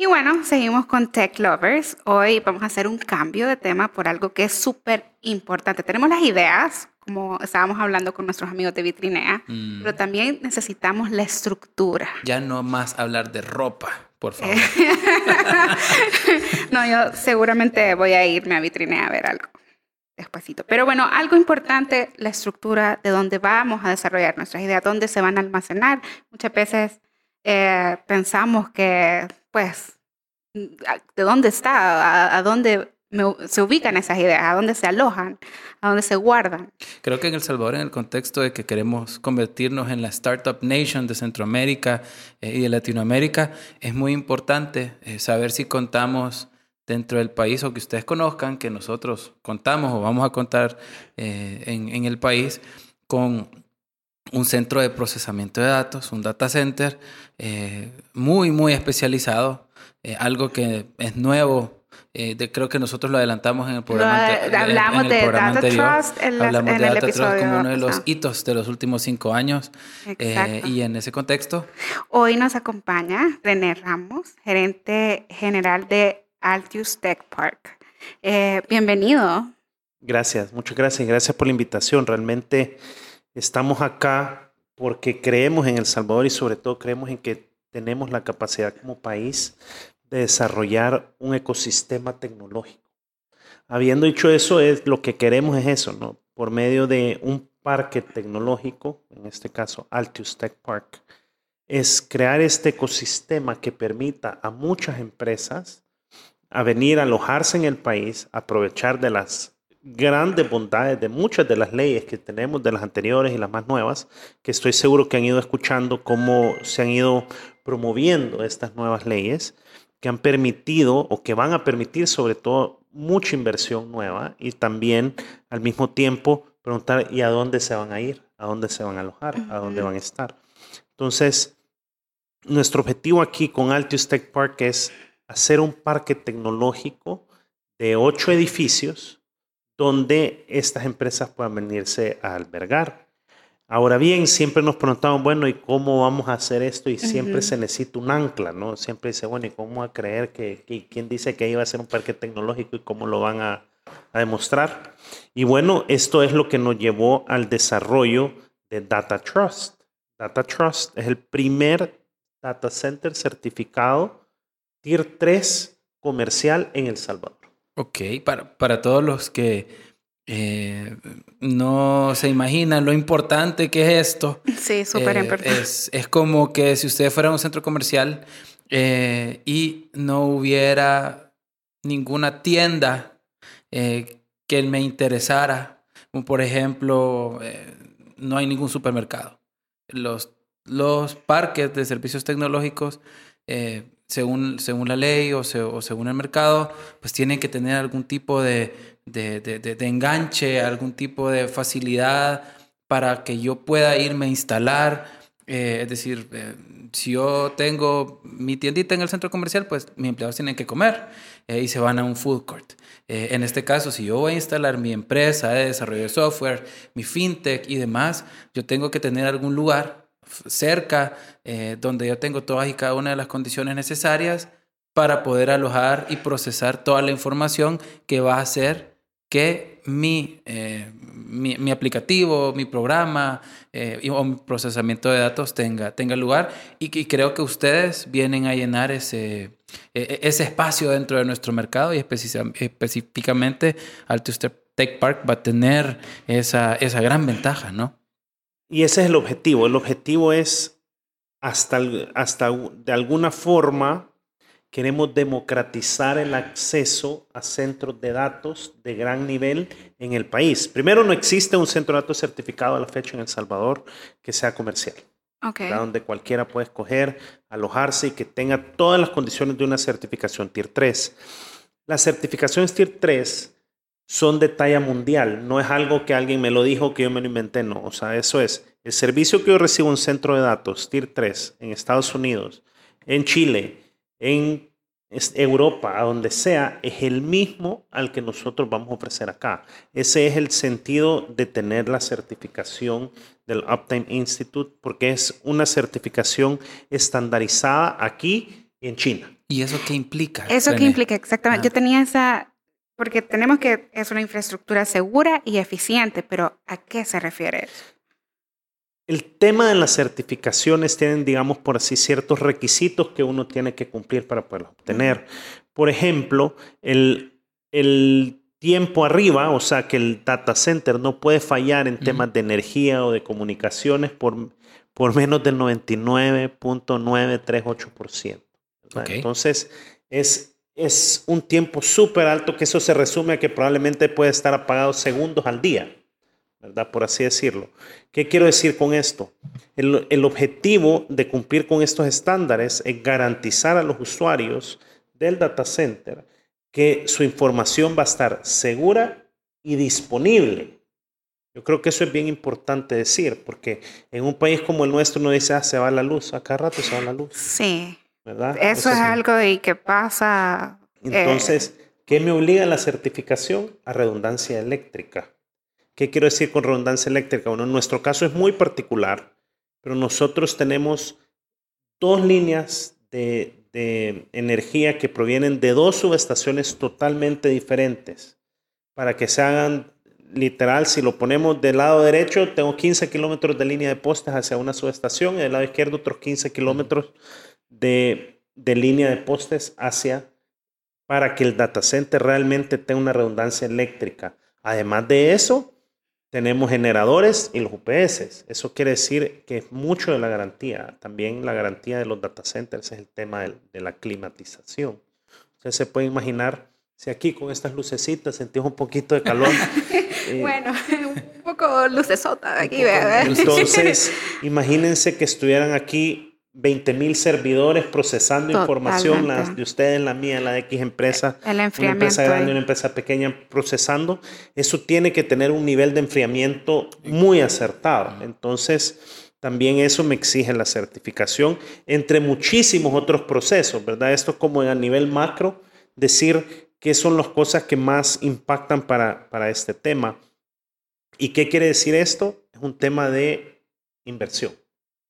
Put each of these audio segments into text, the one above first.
Y bueno, seguimos con Tech Lovers. Hoy vamos a hacer un cambio de tema por algo que es súper importante. Tenemos las ideas, como estábamos hablando con nuestros amigos de Vitrinea, Mm. pero también necesitamos la estructura. Ya no más hablar de ropa, por favor. no, yo seguramente voy a irme a Vitrinea a ver algo despacito. Pero bueno, algo importante, la estructura de dónde vamos a desarrollar nuestras ideas, dónde se van a almacenar. Muchas veces eh, pensamos que, pues, de dónde está, a, dónde me- se ubican esas ideas, a dónde se alojan, a dónde se guardan. Creo que en El Salvador, en el contexto de que queremos convertirnos en la Startup Nation de Centroamérica eh, y de Latinoamérica, es muy importante eh, saber si contamos dentro del país o que ustedes conozcan que nosotros contamos o vamos a contar eh, en el país con un centro de procesamiento de datos, un data center eh, muy, muy especializado, eh, algo que es nuevo. eh, de- creo que nosotros lo adelantamos en el programa. Lo- ante- en- en hablamos el de programa Data anterior. Trust en la- Hablamos en de el Data Trust episodio como uno de los pasado. hitos de los últimos cinco años. eh, Exacto. y en ese contexto, Hoy nos acompaña René Ramos, gerente general de Altius Tech Park. Eh, bienvenido. Gracias, muchas gracias. Gracias por la invitación. Realmente estamos acá porque creemos en El Salvador y sobre todo creemos en que tenemos la capacidad como país de desarrollar un ecosistema tecnológico. Habiendo dicho eso, es, lo que queremos es eso, ¿no? Por medio de un parque tecnológico, en este caso Altius Tech Park, es crear este ecosistema que permita a muchas empresas a venir a alojarse en el país, aprovechar de las grandes bondades de muchas de las leyes que tenemos, de las anteriores y las más nuevas, que estoy seguro que han ido escuchando cómo se han ido promoviendo estas nuevas leyes, que han permitido o que van a permitir sobre todo mucha inversión nueva y también al mismo tiempo preguntar, ¿y a dónde se van a ir? ¿A dónde se van a alojar? ¿A dónde van a estar? Entonces, nuestro objetivo aquí con Altius Tech Park es hacer un parque tecnológico de ocho edificios donde estas empresas puedan venirse a albergar. Ahora bien, siempre nos preguntamos, bueno, ¿y cómo vamos a hacer esto? Y siempre Ujú. se necesita un ancla, ¿no? Siempre dice, bueno, ¿y cómo a creer que, que- quién dice que iba a ser un parque tecnológico y cómo lo van a, a demostrar? Y bueno, esto es lo que nos llevó al desarrollo de Data Trust. Data Trust es el primer data center certificado Tier 3 comercial en El Salvador. Ok, para, para todos los que eh, no se imaginan lo importante que es esto, Sí, súper Eh, importante. es, es como que si usted fuera a un centro comercial eh, y no hubiera ninguna tienda que me interesara, como por ejemplo, no hay ningún supermercado. Los, los parques de servicios tecnológicos, eh, según, según la ley o, o según el mercado, pues tienen que tener algún tipo de, de- de- enganche, algún tipo de facilidad para que yo pueda irme a instalar. Eh, es decir, eh, si yo tengo mi tiendita en el centro comercial, pues mis empleados tienen que comer eh, y se van a un food court. En este caso, si yo voy a instalar mi empresa de desarrollo de software, mi fintech y demás, yo tengo que tener algún lugar cerca eh, donde yo tengo todas y cada una de las condiciones necesarias para poder alojar y procesar toda la información que va a hacer que mi, eh, mi, aplicativo, mi programa eh, o mi procesamiento de datos tenga, tenga lugar. Y, y creo que ustedes vienen a llenar ese, e- ese espacio dentro de nuestro mercado y específicamente Altus Tech Park va a tener esa, esa gran ventaja, ¿no? Y ese es el objetivo. El objetivo es, hasta, hasta de alguna forma, queremos democratizar el acceso a centros de datos de gran nivel en el país. Primero, no existe un centro de datos certificado a la fecha en El Salvador que sea comercial. Ok. ¿verdad? donde cualquiera puede escoger, alojarse y que tenga todas las condiciones de una certificación Tier 3. Las certificaciones Tier 3 son de talla mundial, no es algo que alguien me lo dijo, que yo me lo inventé, no. O sea, eso es el servicio que yo recibo en un centro de datos Tier 3 en Estados Unidos, en Chile, en Europa, a donde sea, es el mismo al que nosotros vamos a ofrecer acá. Ese es el sentido de tener la certificación del Uptime Institute, porque es una certificación estandarizada aquí y en China. ¿Y eso qué implica? Eso qué implica, exactamente. Ah. Yo tenía esa, porque tenemos que, es una infraestructura segura y eficiente, pero ¿a qué se refiere eso? El tema de las certificaciones tienen, digamos, por así, ciertos requisitos que uno tiene que cumplir para poderlos obtener. Por ejemplo, el, el tiempo arriba, o sea, que el data center no puede fallar en temas de energía o de comunicaciones por, por menos del 99.938%. ¿verdad? Ok. Entonces, es, es un tiempo súper alto que eso se resume a que probablemente puede estar apagado segundos al día. ¿verdad? Por así decirlo. ¿Qué quiero decir con esto? El, el objetivo de cumplir con estos estándares es garantizar a los usuarios del data center que su información va a estar segura y disponible. Yo creo que eso es bien importante decir, porque en un país como el nuestro uno dice, ah, se va la luz, a cada rato se va la luz, Sí, ¿verdad? eso es algo de que pasa. eh, entonces, ¿qué me obliga la certificación? A redundancia eléctrica. ¿Qué quiero decir con redundancia eléctrica? Bueno, en nuestro caso es muy particular, pero nosotros tenemos dos líneas de, de energía que provienen de dos subestaciones totalmente diferentes. Para que se hagan literal, si lo ponemos del lado derecho, tengo 15 kilómetros de línea de postes hacia una subestación y del lado izquierdo otros 15 kilómetros de, de línea de postes hacia para que el data center realmente tenga una redundancia eléctrica. Además de eso, tenemos generadores y los UPS. Eso quiere decir que es mucho de la garantía. También la garantía de los data centers es el tema de, la climatización. Usted se puede imaginar si aquí con estas lucecitas sentís un poquito de calor. eh, Bueno, un poco lucesota aquí, poco entonces, imagínense que estuvieran aquí 20 mil servidores procesando información, las Totalmente. de ustedes, la mía, la de X empresa, El una empresa grande, una empresa pequeña procesando, eso tiene que tener un nivel de enfriamiento muy acertado. Entonces, también eso me exige la certificación, entre muchísimos otros procesos, ¿verdad? Esto es como a nivel macro, decir qué son las cosas que más impactan para, para este tema. ¿Y qué quiere decir esto? Es un tema de inversión.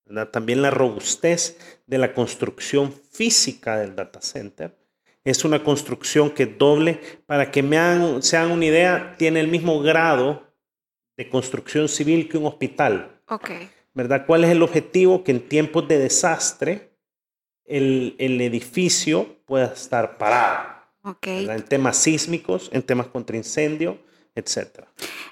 ¿Verdad? También la robustez de la construcción física del data center. Es una construcción que doble, para que me hagan, se hagan una idea, tiene el mismo grado de construcción civil que un hospital. Ok. ¿verdad? ¿Cuál es el objetivo? Que en tiempos de desastre el, el edificio pueda estar parado. Ok. ¿verdad? En temas sísmicos, en temas contra incendio, etc.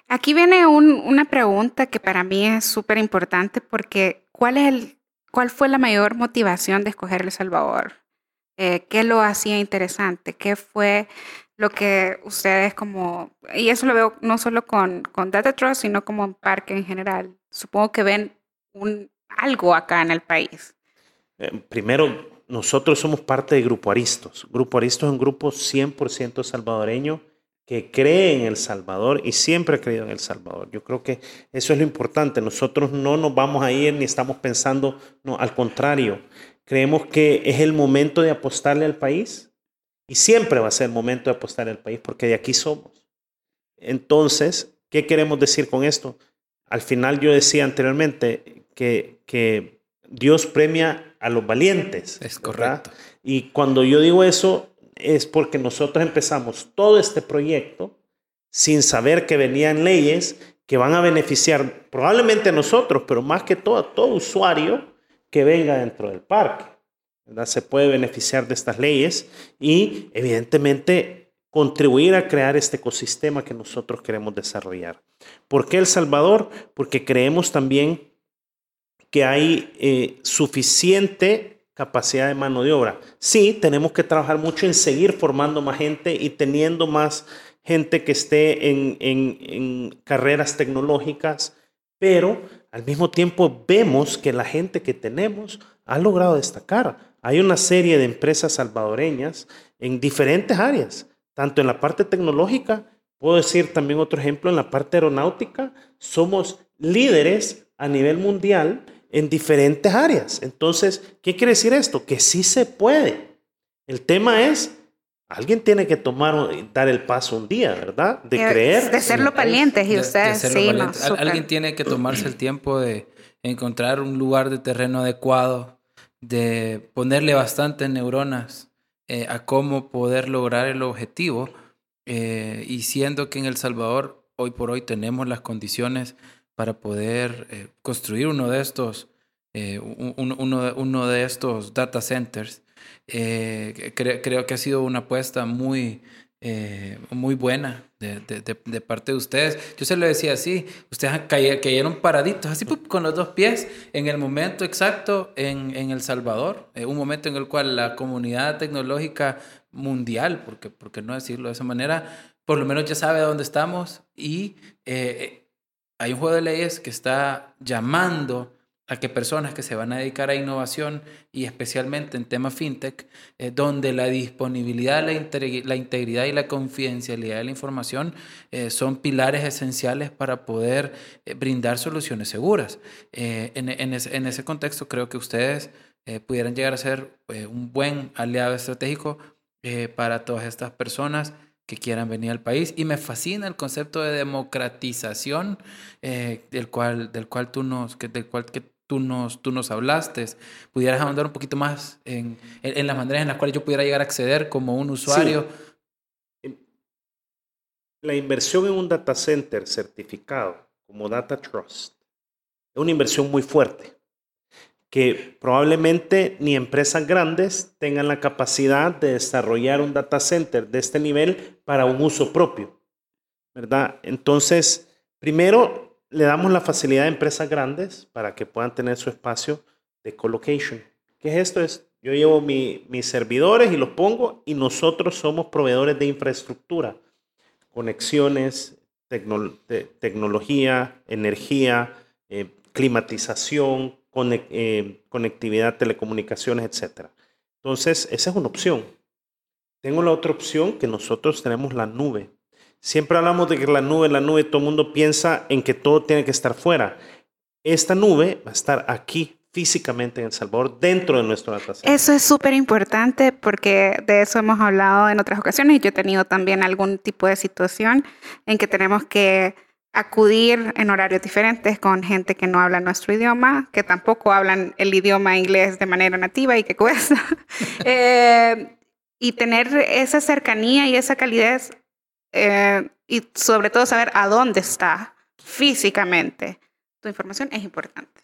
Aquí viene un- una pregunta que para mí es súper importante porque ¿cuál, es el, ¿cuál fue la mayor motivación de escoger El Salvador? Eh, ¿Qué lo hacía interesante? ¿Qué fue lo que ustedes como, y eso lo veo no solo con, con Data Trust, sino como en Parque en general, supongo que ven un, algo acá en el país? Eh, primero, nosotros somos parte de Grupo Aristos. Grupo Aristos es un grupo 100% salvadoreño que cree en El Salvador y siempre ha creído en El Salvador. Yo creo que eso es lo importante. Nosotros no nos vamos a ir ni estamos pensando, no, al contrario. Creemos que es el momento de apostarle al país y siempre va a ser el momento de apostarle al país porque de aquí somos. Entonces, ¿qué queremos decir con esto? Al final yo decía anteriormente que, que Dios premia a los valientes. Es ¿verdad? correcto. Y cuando yo digo eso es porque nosotros empezamos todo este proyecto sin saber que venían leyes que van a beneficiar probablemente a nosotros, pero más que todo a todo usuario que venga dentro del parque. ¿verdad? Se puede beneficiar de estas leyes y evidentemente contribuir a crear este ecosistema que nosotros queremos desarrollar. ¿Por qué El Salvador? Porque creemos también que hay eh, suficiente capacidad de mano de obra. Sí, tenemos que trabajar mucho en seguir formando más gente y teniendo más gente que esté en, en, carreras tecnológicas, pero al mismo tiempo vemos que la gente que tenemos ha logrado destacar. Hay una serie de empresas salvadoreñas en diferentes áreas, tanto en la parte tecnológica, puedo decir también otro ejemplo, en la parte aeronáutica, somos líderes a nivel mundial en diferentes áreas. Entonces, ¿qué quiere decir esto? Que sí se puede. El tema es, alguien tiene que tomar, dar el paso un día, ¿verdad? De Eh, creer. De serlo valientes y De- de ustedes, serlo sí, no. Alguien tiene que tomarse el tiempo de encontrar un lugar de terreno adecuado, de ponerle bastantes neuronas eh, a cómo poder lograr el objetivo. Eh, y siendo que en El Salvador hoy por hoy tenemos las condiciones para poder eh, construir uno de estos, uno, uno, de estos data centers, creo que ha sido una apuesta muy, eh, muy buena de, de, parte de ustedes. Yo se lo decía así, ustedes cayeron paraditos, así con los dos pies, en el momento exacto en, en El Salvador, eh, un momento en el cual la comunidad tecnológica mundial, porque, porque no decirlo de esa manera, por lo menos ya sabe dónde estamos y eh, hay un juego de leyes que está llamando a que personas que se van a dedicar a innovación y especialmente en temas fintech, eh, donde la disponibilidad, la, integridad y la confidencialidad de la información eh, son pilares esenciales para poder eh, brindar soluciones seguras. En, ese, contexto creo que ustedes pudieran llegar a ser un buen aliado estratégico para todas estas personas que quieran venir al país. Y me fascina el concepto de democratización del, cual, del cual tú nos, que, del cual que tú nos, tú nos hablaste, pudieras ahondar un poquito más en, en, las maneras en las cuales yo pudiera llegar a acceder como un usuario. La inversión en un data center certificado como Data Trust es una inversión muy fuerte que probablemente ni empresas grandes tengan la capacidad de desarrollar un data center de este nivel para un uso propio, ¿verdad? Entonces, primero, le damos la facilidad a empresas grandes para que puedan tener su espacio de colocation. ¿Qué es esto? Es, yo llevo mis servidores y los pongo y nosotros somos proveedores de infraestructura, conexiones, tecnología, energía, eh, climatización, eh, conectividad, telecomunicaciones, etc. Entonces, esa es una opción. Tengo la otra opción que nosotros tenemos la nube. Siempre hablamos de que la nube, la nube, todo el mundo piensa en que todo tiene que estar fuera. Esta nube va a estar aquí físicamente en El Salvador, dentro de nuestro data Eso es súper importante porque de eso hemos hablado en otras ocasiones y yo he tenido también algún tipo de situación en que tenemos que acudir en horarios diferentes con gente que no habla nuestro idioma, que tampoco hablan el idioma inglés de manera nativa y que cuesta. Eh, y tener esa cercanía y esa calidez eh, y sobre todo saber a dónde está físicamente tu información es importante.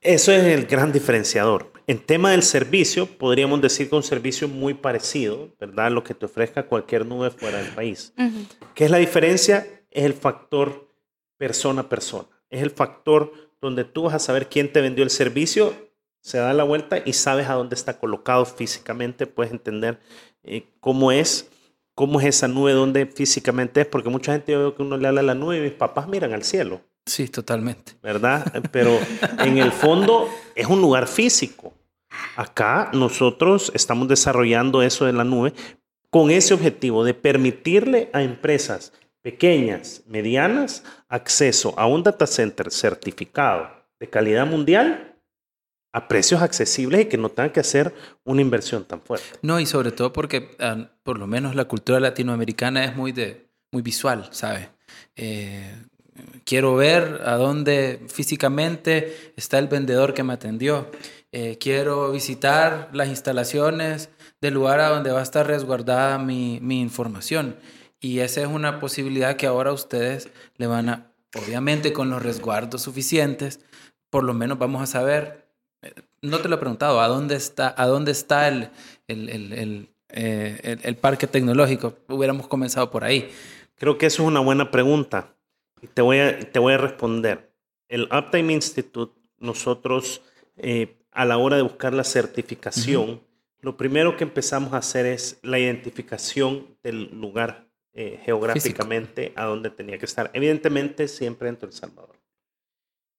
Eso es el gran diferenciador. En tema del servicio, podríamos decir que un servicio muy parecido, ¿verdad? Lo que te ofrezca cualquier nube fuera del país. ¿Qué es la diferencia? Es el factor persona a persona. Es el factor donde tú vas a saber quién te vendió el servicio, se da la vuelta y sabes a dónde está colocado físicamente, puedes entender eh, cómo es cómo es esa nube, dónde físicamente es, porque mucha gente yo veo que uno le habla a la nube y mis papás miran al cielo. Sí, totalmente. ¿Verdad? Pero en el fondo es un lugar físico. Acá nosotros estamos desarrollando eso de la nube con ese objetivo de permitirle a empresas pequeñas, medianas, acceso a un data center certificado de calidad mundial a precios accesibles y que no tengan que hacer una inversión tan fuerte. No, y sobre todo porque ah, por lo menos la cultura latinoamericana es muy, de, muy visual, ¿sabes? Eh, quiero ver a dónde físicamente está el vendedor que me atendió. Eh, quiero visitar las instalaciones del lugar a donde va a estar resguardada mi, mi información. Y esa es una posibilidad que ahora ustedes le van a, obviamente con los resguardos suficientes, por lo menos vamos a saber no te lo he preguntado, ¿a dónde está, a dónde está el, el, eh, parque tecnológico? Hubiéramos comenzado por ahí. Creo que eso es una buena pregunta. Y te voy a, te voy a responder. El Uptime Institute, nosotros eh, a la hora de buscar la certificación, lo primero que empezamos a hacer es la identificación del lugar eh, geográficamente a donde tenía que estar. Evidentemente, siempre dentro de El Salvador.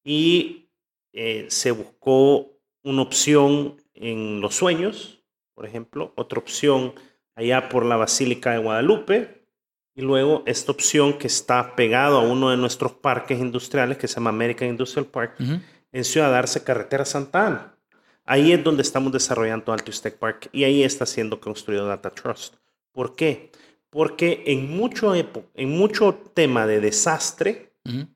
Y eh, se buscó una opción en Los Sueños, por ejemplo, otra opción allá por la Basílica de Guadalupe, y luego esta opción que está pegado a uno de nuestros parques industriales, que se llama American Industrial Park, en Ciudad Arce, Carretera Santa Ana. Ahí es donde estamos desarrollando Alto Tech Park y ahí está siendo construido Data Trust. ¿Por qué? Porque en mucho, en mucho tema de desastre,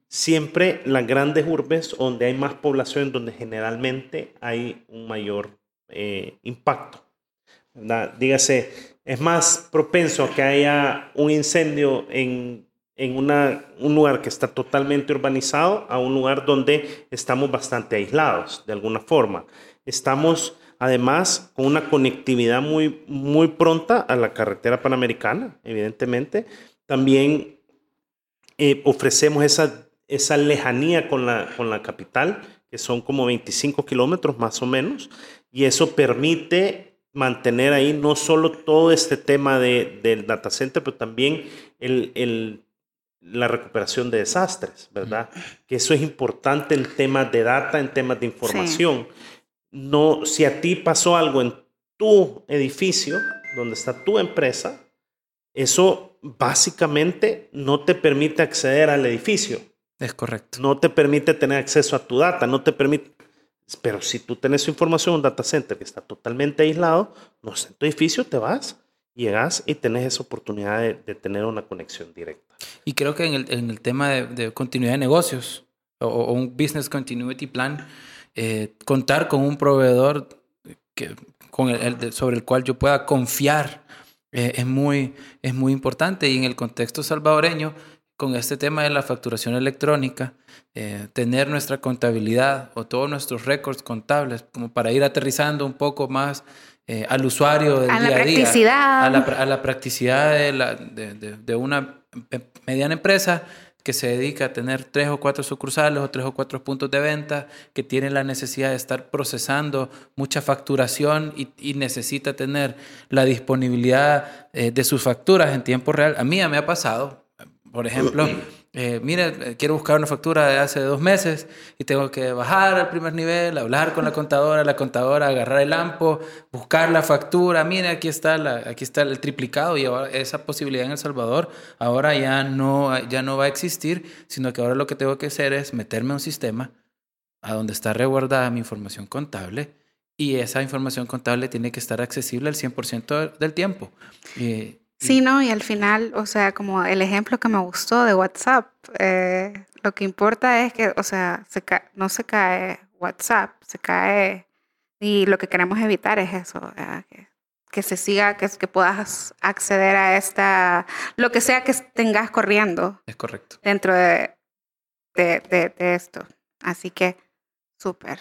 siempre las grandes urbes donde hay más población, donde generalmente hay un mayor eh, impacto. Dígase, es más propenso que haya un incendio en, en una, un lugar que está totalmente urbanizado a un lugar donde estamos bastante aislados, de alguna forma. Estamos además con una conectividad muy, muy pronta a la carretera panamericana, evidentemente. También eh, ofrecemos esa, esa lejanía con la, con la capital, que son como 25 kilómetros más o menos, y eso permite mantener ahí no solo todo este tema de, del data center, pero también el, el, la recuperación de desastres, ¿verdad? Que eso es importante en temas de data, en temas de información. No, si a ti pasó algo en tu edificio, donde está tu empresa, eso básicamente no te permite acceder al edificio. Es correcto. No te permite tener acceso a tu data, no te permite pero si tú tienes información en un data center que está totalmente aislado, no sé, en tu edificio te vas, llegas y tenés esa oportunidad de, tener una conexión directa. Y creo que en el, en el tema de, continuidad de negocios o, un business continuity plan, eh, contar con un proveedor que, con el, sobre el cual yo pueda confiar eh, es, muy, es muy importante. Y en el contexto salvadoreño, con este tema de la facturación electrónica, eh, tener nuestra contabilidad o todos nuestros récords contables, como para ir aterrizando un poco más eh, al usuario del a día la a día. A, la, a la practicidad de, la, de, de, de, una mediana empresa que se dedica a tener tres o cuatro sucursales o tres o cuatro puntos de venta, que tiene la necesidad de estar procesando mucha facturación y, necesita tener la disponibilidad eh, de sus facturas en tiempo real. A mí ya me ha pasado, por ejemplo, eh, mire, eh, quiero buscar una factura de hace dos meses y tengo que bajar al primer nivel, hablar con la contadora, la contadora, agarrar el AMPO, buscar la factura. Mire, aquí está, aquí está el triplicado y ahora esa posibilidad en El Salvador ahora ya no, ya no va a existir, sino que ahora lo que tengo que hacer es meterme a un sistema a donde está resguardada mi información contable y esa información contable tiene que estar accesible al 100% del tiempo. Y, Sí, no, y al final, o sea, como el ejemplo que me gustó de WhatsApp, eh, lo que importa es que, o sea, se no se cae WhatsApp, se cae, y lo que queremos evitar es eso, que, que, se siga, que, que puedas acceder a esta, lo que sea que tengas corriendo. Es correcto. Dentro de, de, de, de esto. Así que, súper.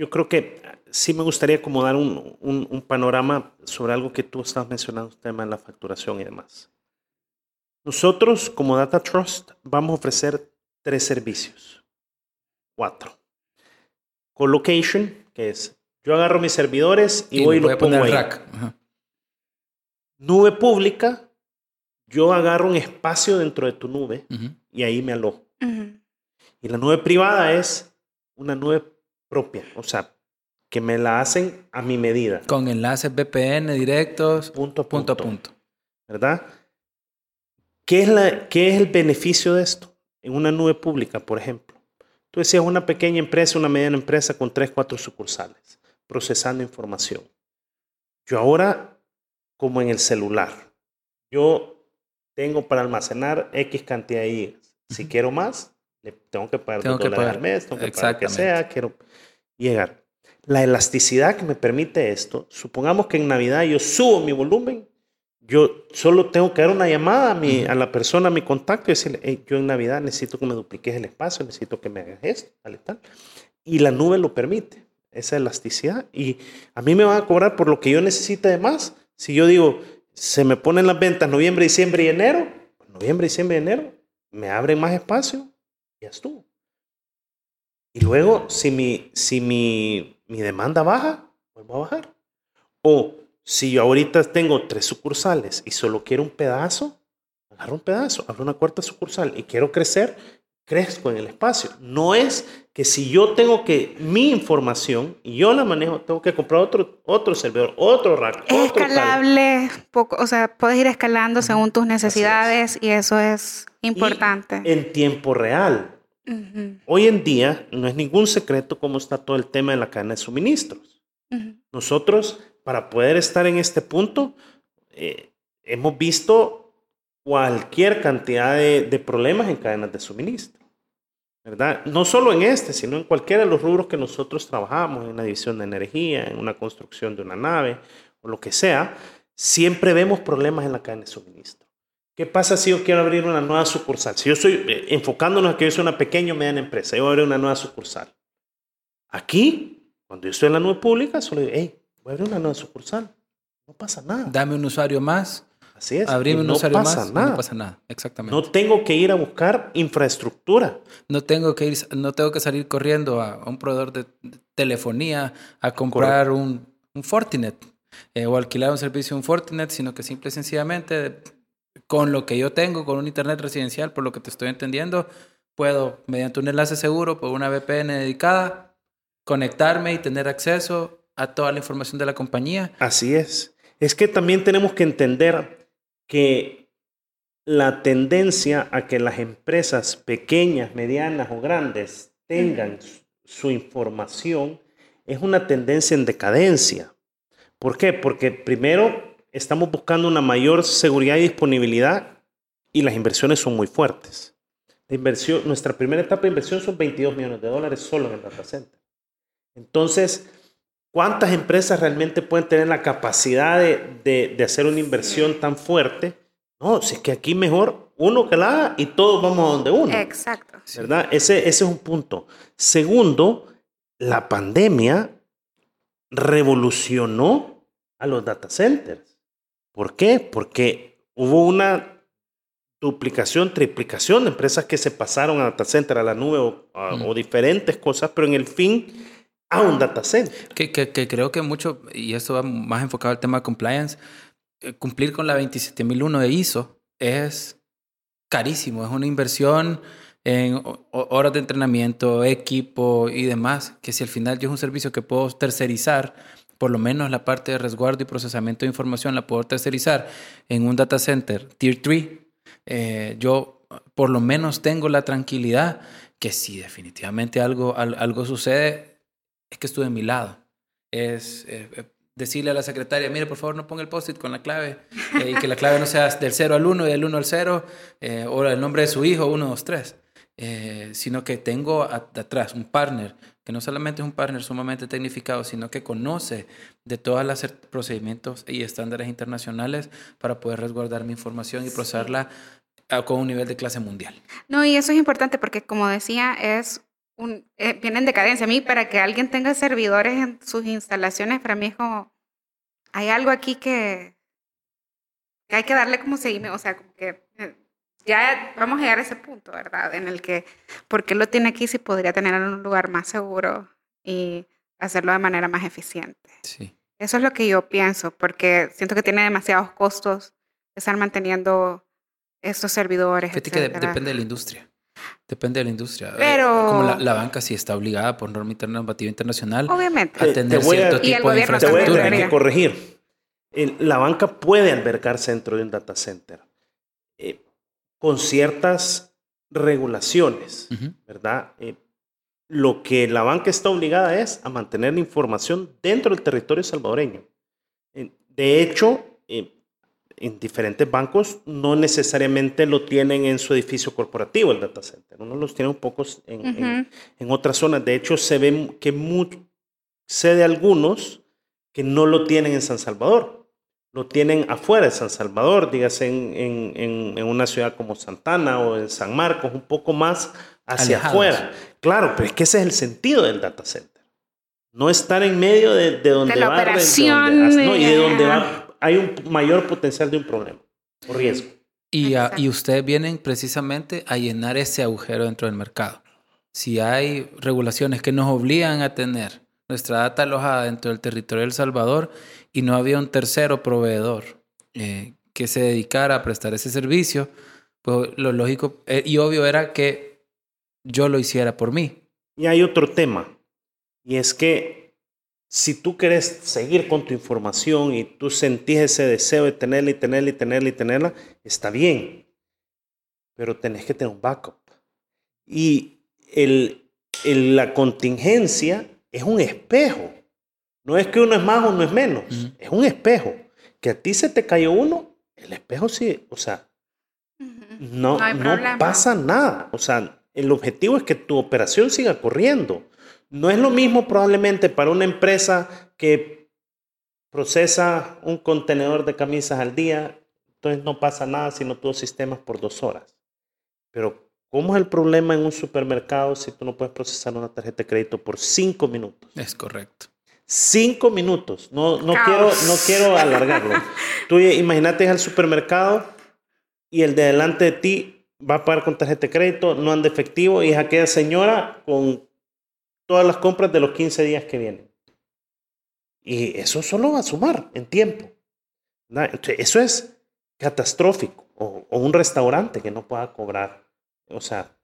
Yo creo que sí me gustaría como dar un, un, un, panorama sobre algo que tú estabas mencionando, el tema de la facturación y demás. Nosotros, como Data Trust, vamos a ofrecer tres servicios. Cuatro. Colocation, que es yo agarro mis servidores y, y voy y los pongo ahí. Rack. Nube pública, yo agarro un espacio dentro de tu nube uh -huh. y ahí me alojo. Uh -huh. Y la nube privada es una nube propia, o sea, que me la hacen a mi medida. Con enlaces VPN directos, punto a punto. punto, a punto. ¿Verdad? ¿Qué es, la, ¿Qué es el beneficio de esto? En una nube pública, por ejemplo. Tú decías una pequeña empresa, una mediana empresa con tres, cuatro sucursales, procesando información. Yo ahora, como en el celular, yo tengo para almacenar X cantidad de gigas. Si quiero más, le tengo que pagar tengo que pagar. al mes, tengo que pagar lo que sea, quiero llegar. La elasticidad que me permite esto, supongamos que en Navidad yo subo mi volumen, yo solo tengo que dar una llamada a, mi, a la persona, a mi contacto y decirle, hey, yo en Navidad necesito que me dupliques el espacio, necesito que me hagas esto, tal y tal. Y la nube lo permite, esa elasticidad. Y a mí me van a cobrar por lo que yo necesite de más. Si yo digo, se me ponen las ventas noviembre, diciembre y enero, noviembre, diciembre y enero, me abren más espacio, ya estuvo. Y luego, si mi, si mi, mi demanda baja, vuelvo a bajar. O si yo ahorita tengo tres sucursales y solo quiero un pedazo, agarro un pedazo, abro una cuarta sucursal y quiero crecer, crezco en el espacio. No es que si yo tengo que mi información y yo la manejo, tengo que comprar otro, otro servidor, otro rack. Es otro escalable, poco, o sea, puedes ir escalando según tus necesidades es. y eso es importante. En tiempo real. Uh -huh. Hoy en día no es ningún secreto cómo está todo el tema de la cadena de suministros. Uh -huh. Nosotros, para poder estar en este punto, eh, hemos visto cualquier cantidad de, de, problemas en cadenas de suministro. ¿verdad? No solo en este, sino en cualquiera de los rubros que nosotros trabajamos, en una división de energía, en una construcción de una nave o lo que sea, siempre vemos problemas en la cadena de suministro. ¿Qué pasa si yo quiero abrir una nueva sucursal? Si yo estoy eh, enfocándonos a que yo soy una pequeña o mediana empresa, yo voy a abrir una nueva sucursal. Aquí, cuando yo estoy en la nube pública, solo digo, hey, voy a abrir una nueva sucursal. No pasa nada. Dame un usuario más. Así es. Abrirme un no usuario pasa más. nada. No pasa nada. Exactamente. No tengo que ir a buscar infraestructura. No tengo que ir, no tengo que salir corriendo a, un proveedor de, telefonía a comprar un, un Fortinet eh, o alquilar un servicio de un Fortinet, sino que simple y sencillamente con lo que yo tengo, con un internet residencial, por lo que te estoy entendiendo, puedo, mediante un enlace seguro, por una VPN dedicada, conectarme y tener acceso a toda la información de la compañía. Así es. Es que también tenemos que entender que la tendencia a que las empresas pequeñas, medianas o grandes tengan su información es una tendencia en decadencia. ¿Por qué? Porque primero estamos buscando una mayor seguridad y disponibilidad y las inversiones son muy fuertes. La inversión, nuestra primera etapa de inversión son 22 millones de dólares solo en el data center. Entonces, ¿cuántas empresas realmente pueden tener la capacidad de, de, de hacer una inversión tan fuerte? No, si es que aquí mejor uno que la haga y todos vamos a donde uno. Exacto. ¿Verdad? Ese, ese es un punto. Segundo, la pandemia revolucionó a los data centers. ¿Por qué? Porque hubo una duplicación, triplicación de empresas que se pasaron a data center, a la nube o, a- Mm. o diferentes cosas, pero en el fin a un data center. Que, que, que creo que mucho, y esto va más enfocado al tema de compliance, eh, cumplir con la 27001 de ISO es carísimo, es una inversión en ho- ho- horas de entrenamiento, equipo y demás, que si al final yo es un servicio que puedo tercerizar, por lo menos la parte de resguardo y procesamiento de información la puedo tercerizar en un data center tier 3, eh, yo por lo menos tengo la tranquilidad que si definitivamente algo, al- algo sucede, es que estuve a mi lado. Es eh, eh, decirle a la secretaria, mire, por favor, no ponga el post-it con la clave eh, y que la clave no sea del 0 al 1 y del 1 al 0 eh, o el nombre de su hijo, 1, 2, 3. Eh, sino que tengo atrás un partner que no solamente es un partner sumamente tecnificado, sino que conoce de todos los procedimientos y estándares internacionales para poder resguardar mi información y procesarla a- con un nivel de clase mundial. No, y eso es importante porque, como decía, es un, eh, viene en decadencia. A mí, para que alguien tenga servidores en sus instalaciones, para mí es como, hay algo aquí que, que hay que darle como seguimiento, o sea, como que eh, ya vamos a llegar a ese punto, ¿verdad? En el que, ¿por qué lo tiene aquí si podría tenerlo en un lugar más seguro y hacerlo de manera más eficiente? Sí. Eso es lo que yo pienso, porque siento que tiene demasiados costos estar manteniendo estos servidores. Fíjate que de- depende de la industria. Depende de la industria. Eh, Pero- Como la, la banca sí está obligada por norma interna- normativa internacional Obviamente. a Te- tener te voy a- cierto Y el tipo de gobierno Te voy a tener infraestructura. que corregir. El- la banca puede albergarse dentro de un data center eh, con ciertas regulaciones. ¿verdad? Eh, lo que la banca está obligada es a mantener la información dentro del territorio salvadoreño. Eh, De hecho, eh, en diferentes bancos no necesariamente lo tienen en su edificio corporativo el data center. Uno los tiene un poco en, Ujú. en otras zonas. De hecho, se ve que mu- sé de algunos que no lo tienen en San Salvador. Lo tienen afuera de San Salvador, dígase en, en- en- en una ciudad como Santana o en San Marcos, un poco más hacia Alejados. afuera. Claro, pero es que ese es el sentido del data center. No estar en medio de, de donde la va, de- de donde- no, y de donde va, hay un mayor potencial de un problema o riesgo. Y, a- y ustedes vienen precisamente a llenar ese agujero dentro del mercado. Si hay regulaciones que nos obligan a tener nuestra data alojada dentro del territorio de El Salvador y no había un tercero proveedor eh, que se dedicara a prestar ese servicio, pues lo lógico eh, y obvio era que yo lo hiciera por mí. Y hay otro tema, y es que si tú quieres seguir con tu información y tú sentís ese deseo de tenerla y tenerla y tenerla y tenerla, está bien, pero tenés que tener un backup. Y el, el- la contingencia es un espejo. No es que uno es más o uno es menos, es un espejo. Que a ti se te cayó uno, el espejo sí, o sea, no, No pasa nada. O sea, el objetivo es que tu operación siga corriendo. No es lo mismo probablemente para una empresa que procesa un contenedor de camisas al día, entonces no pasa nada si no tuvo sistemas por dos horas. Pero ¿cómo es el problema en un supermercado si tú no puedes procesar una tarjeta de crédito por cinco minutos? Es correcto. Cinco minutos. No, no, quiero, no quiero alargarlo. Tú imagínate al supermercado y el de delante de ti va a pagar con tarjeta de crédito, no anda efectivo y es aquella señora con todas las compras de los 15 días que vienen. Y eso solo va a sumar en tiempo. Eso es catastrófico. O, un restaurante que no pueda cobrar. O sea,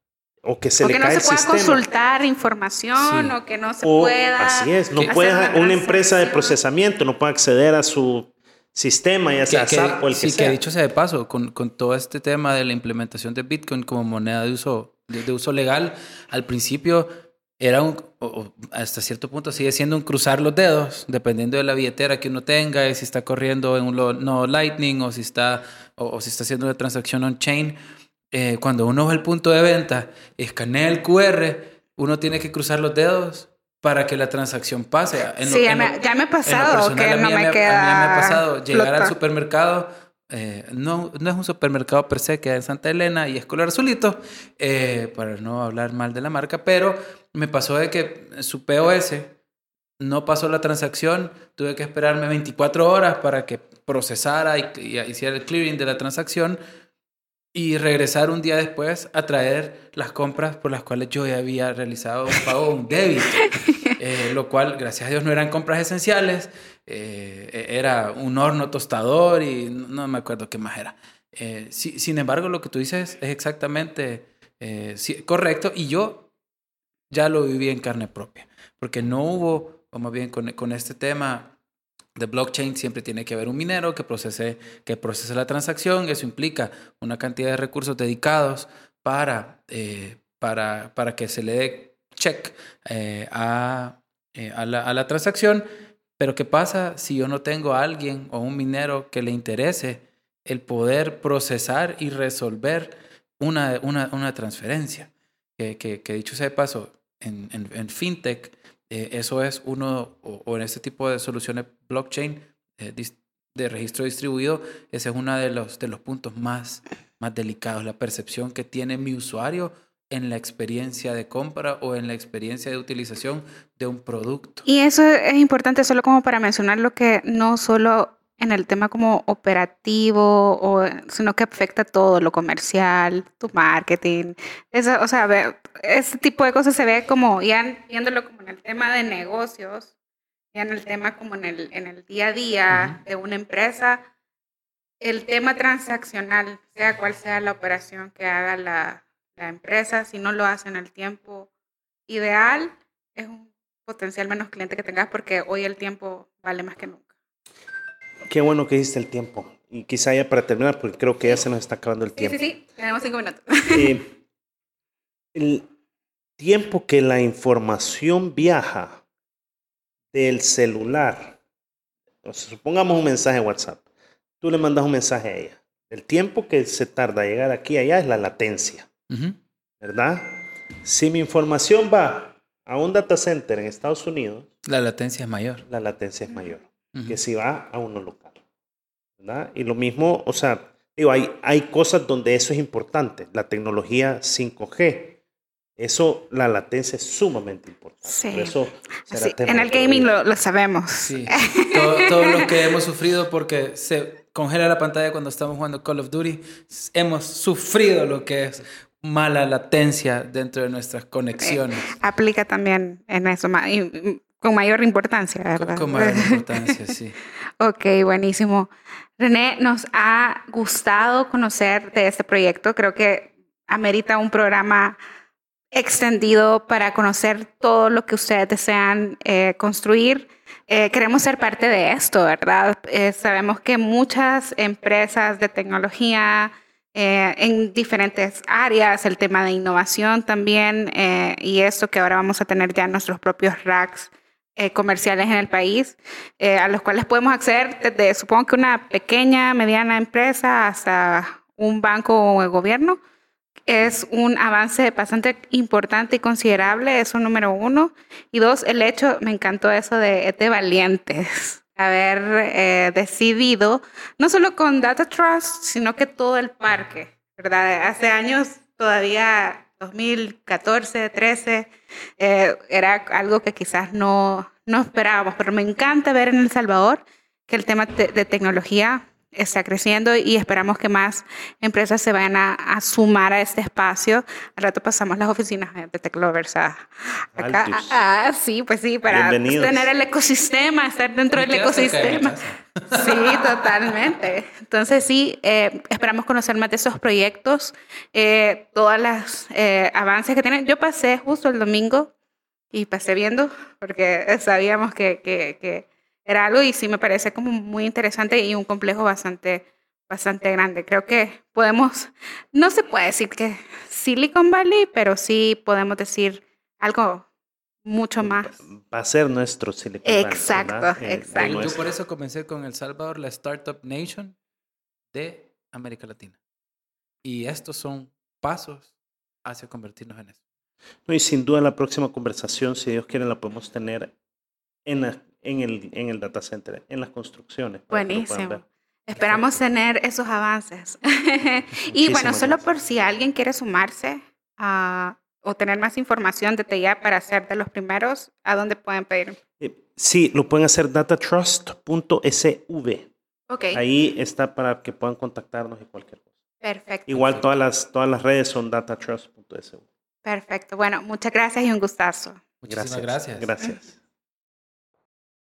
o que se le no se pueda consultar información o que no se pueda. Así es, no pueda una empresa de procesamiento no puede acceder a su sistema, ya sea que, SAP o el que sí, que dicho sea de paso, con, con, todo este tema de la implementación de Bitcoin como moneda de uso, de uso legal, al principio era un, hasta cierto punto sigue siendo un cruzar los dedos, dependiendo de la billetera que uno tenga, y si está corriendo en un no Lightning o si está, o, si está haciendo una transacción on-chain. Eh, cuando uno va al punto de venta, escanea el QR, uno tiene que cruzar los dedos para que la transacción pase. sí, ya, me, ya, me, ha pasado que no me, queda. A mí me ha pasado llegar al supermercado eh, no, no es un supermercado per se, queda en Santa Elena y es color azulito, eh, para no hablar mal de la marca, pero me pasó de que su POS no pasó la transacción, tuve que esperarme 24 horas para que procesara y, hiciera el clearing de la transacción y regresar un día después a traer las compras por las cuales yo ya había realizado un pago, un débito, eh, lo cual, gracias a Dios, no eran compras esenciales, eh, e-, era un horno tostador y no, me acuerdo qué más era. Eh, sin embargo, lo que tú dices es exactamente correcto y yo ya lo viví en carne propia, porque no hubo, o más bien con, con este tema de blockchain siempre tiene que haber un minero que procese, que procese la transacción. Eso implica una cantidad de recursos dedicados para, eh, para, para que se le dé check eh, a, eh, a, la, a, la, transacción. Pero ¿qué pasa si yo no tengo a alguien o un minero que le interese el poder procesar y resolver una, una, una transferencia? Que, que, dicho sea de paso, en, en fintech eh, eso es uno, o, en este tipo de soluciones blockchain eh, de registro distribuido, ese es uno de los, de los puntos más, más delicados, la percepción que tiene mi usuario en la experiencia de compra o en la experiencia de utilización de un producto. Y eso es importante solo como para mencionar lo que no solo en el tema como operativo, o, sino que afecta todo, lo comercial, tu marketing. Eso, o sea, ese tipo de cosas se ve como, ya viéndolo como en el tema de negocios, ya en el tema como en el, en el día a día de una empresa, el tema transaccional, sea cual sea la operación que haga la, la empresa, si no lo hace en el tiempo ideal, es un potencial menos cliente que tengas porque hoy el tiempo vale más que nunca. Qué bueno que hiciste el tiempo. Y quizá ya para terminar, porque creo que ya se nos está acabando el tiempo. Sí, sí, sí. Tenemos cinco minutos. Eh, el tiempo que la información viaja del celular, o sea, supongamos un mensaje WhatsApp, tú le mandas un mensaje a ella. El tiempo que se tarda a llegar aquí allá es la latencia, ¿verdad? Si mi información va a un data center en Estados Unidos, la latencia es mayor. La latencia es mayor que si va a uno local. ¿verdad? Y lo mismo, o sea, digo, hay, hay cosas donde eso es importante. La tecnología 5G, eso, la latencia es sumamente importante. Sí. eso en el gaming lo, sabemos. Sí. Todos los que hemos sufrido porque se congela la pantalla cuando estamos jugando Call of Duty, hemos sufrido lo que es mala latencia dentro de nuestras conexiones. aplica también en eso. Con mayor importancia, ¿verdad? Con, mayor importancia, sí. ok, buenísimo. René, nos ha gustado conocer de este proyecto. Creo que amerita un programa extendido para conocer todo lo que ustedes desean eh, construir. Eh, queremos ser parte de esto, ¿verdad? Eh, sabemos que muchas empresas de tecnología en diferentes áreas, el tema de innovación también, y esto que ahora vamos a tener ya nuestros propios racks comerciales en el país, a los cuales podemos acceder desde, supongo que una pequeña, mediana empresa hasta un banco o el gobierno. Es un avance bastante importante y considerable, eso número uno. Y dos, el hecho, me encantó eso de, de valientes, haber eh, decidido, no solo con Data Trust, sino que todo el parque, ¿verdad? Hace años todavía 2014, 13, eh, era algo que quizás no, no esperábamos, pero me encanta ver en El Salvador que el tema de tecnología está creciendo y esperamos que más empresas se vayan a, sumar a este espacio. Al rato pasamos las oficinas de Teclovers acá. Ah, sí, pues sí, para tener el ecosistema, estar dentro del ecosistema. Sí, totalmente. Entonces sí, eh, esperamos conocer más de esos proyectos, eh, todas las eh, avances que tienen. Yo pasé justo el domingo y pasé viendo porque sabíamos que, que, que era algo y sí me parece como muy interesante y un complejo bastante, bastante grande. Creo que podemos, no se puede decir que Silicon Valley, pero sí podemos decir algo mucho más. Va a ser nuestro Silicon Valley. Exacto, eh, exacto. Yo por eso comencé con El Salvador, la Startup Nation de América Latina. Y estos son pasos hacia convertirnos en eso. No, y sin duda la próxima conversación, si Dios quiere, la podemos tener en la en el, en el data center, en las construcciones. Buenísimo. Esperamos tener esos avances. y bueno, solo por si alguien quiere sumarse a, o tener más información detallada para ser de los primeros, ¿a dónde pueden pedir? Eh, sí, lo pueden hacer datatrust.sv. Okay. Ahí está para que puedan contactarnos y cualquier cosa. Perfecto. Igual todas las, todas las redes son datatrust.sv. Perfecto. Bueno, muchas gracias y un gustazo. Muchas gracias. Gracias.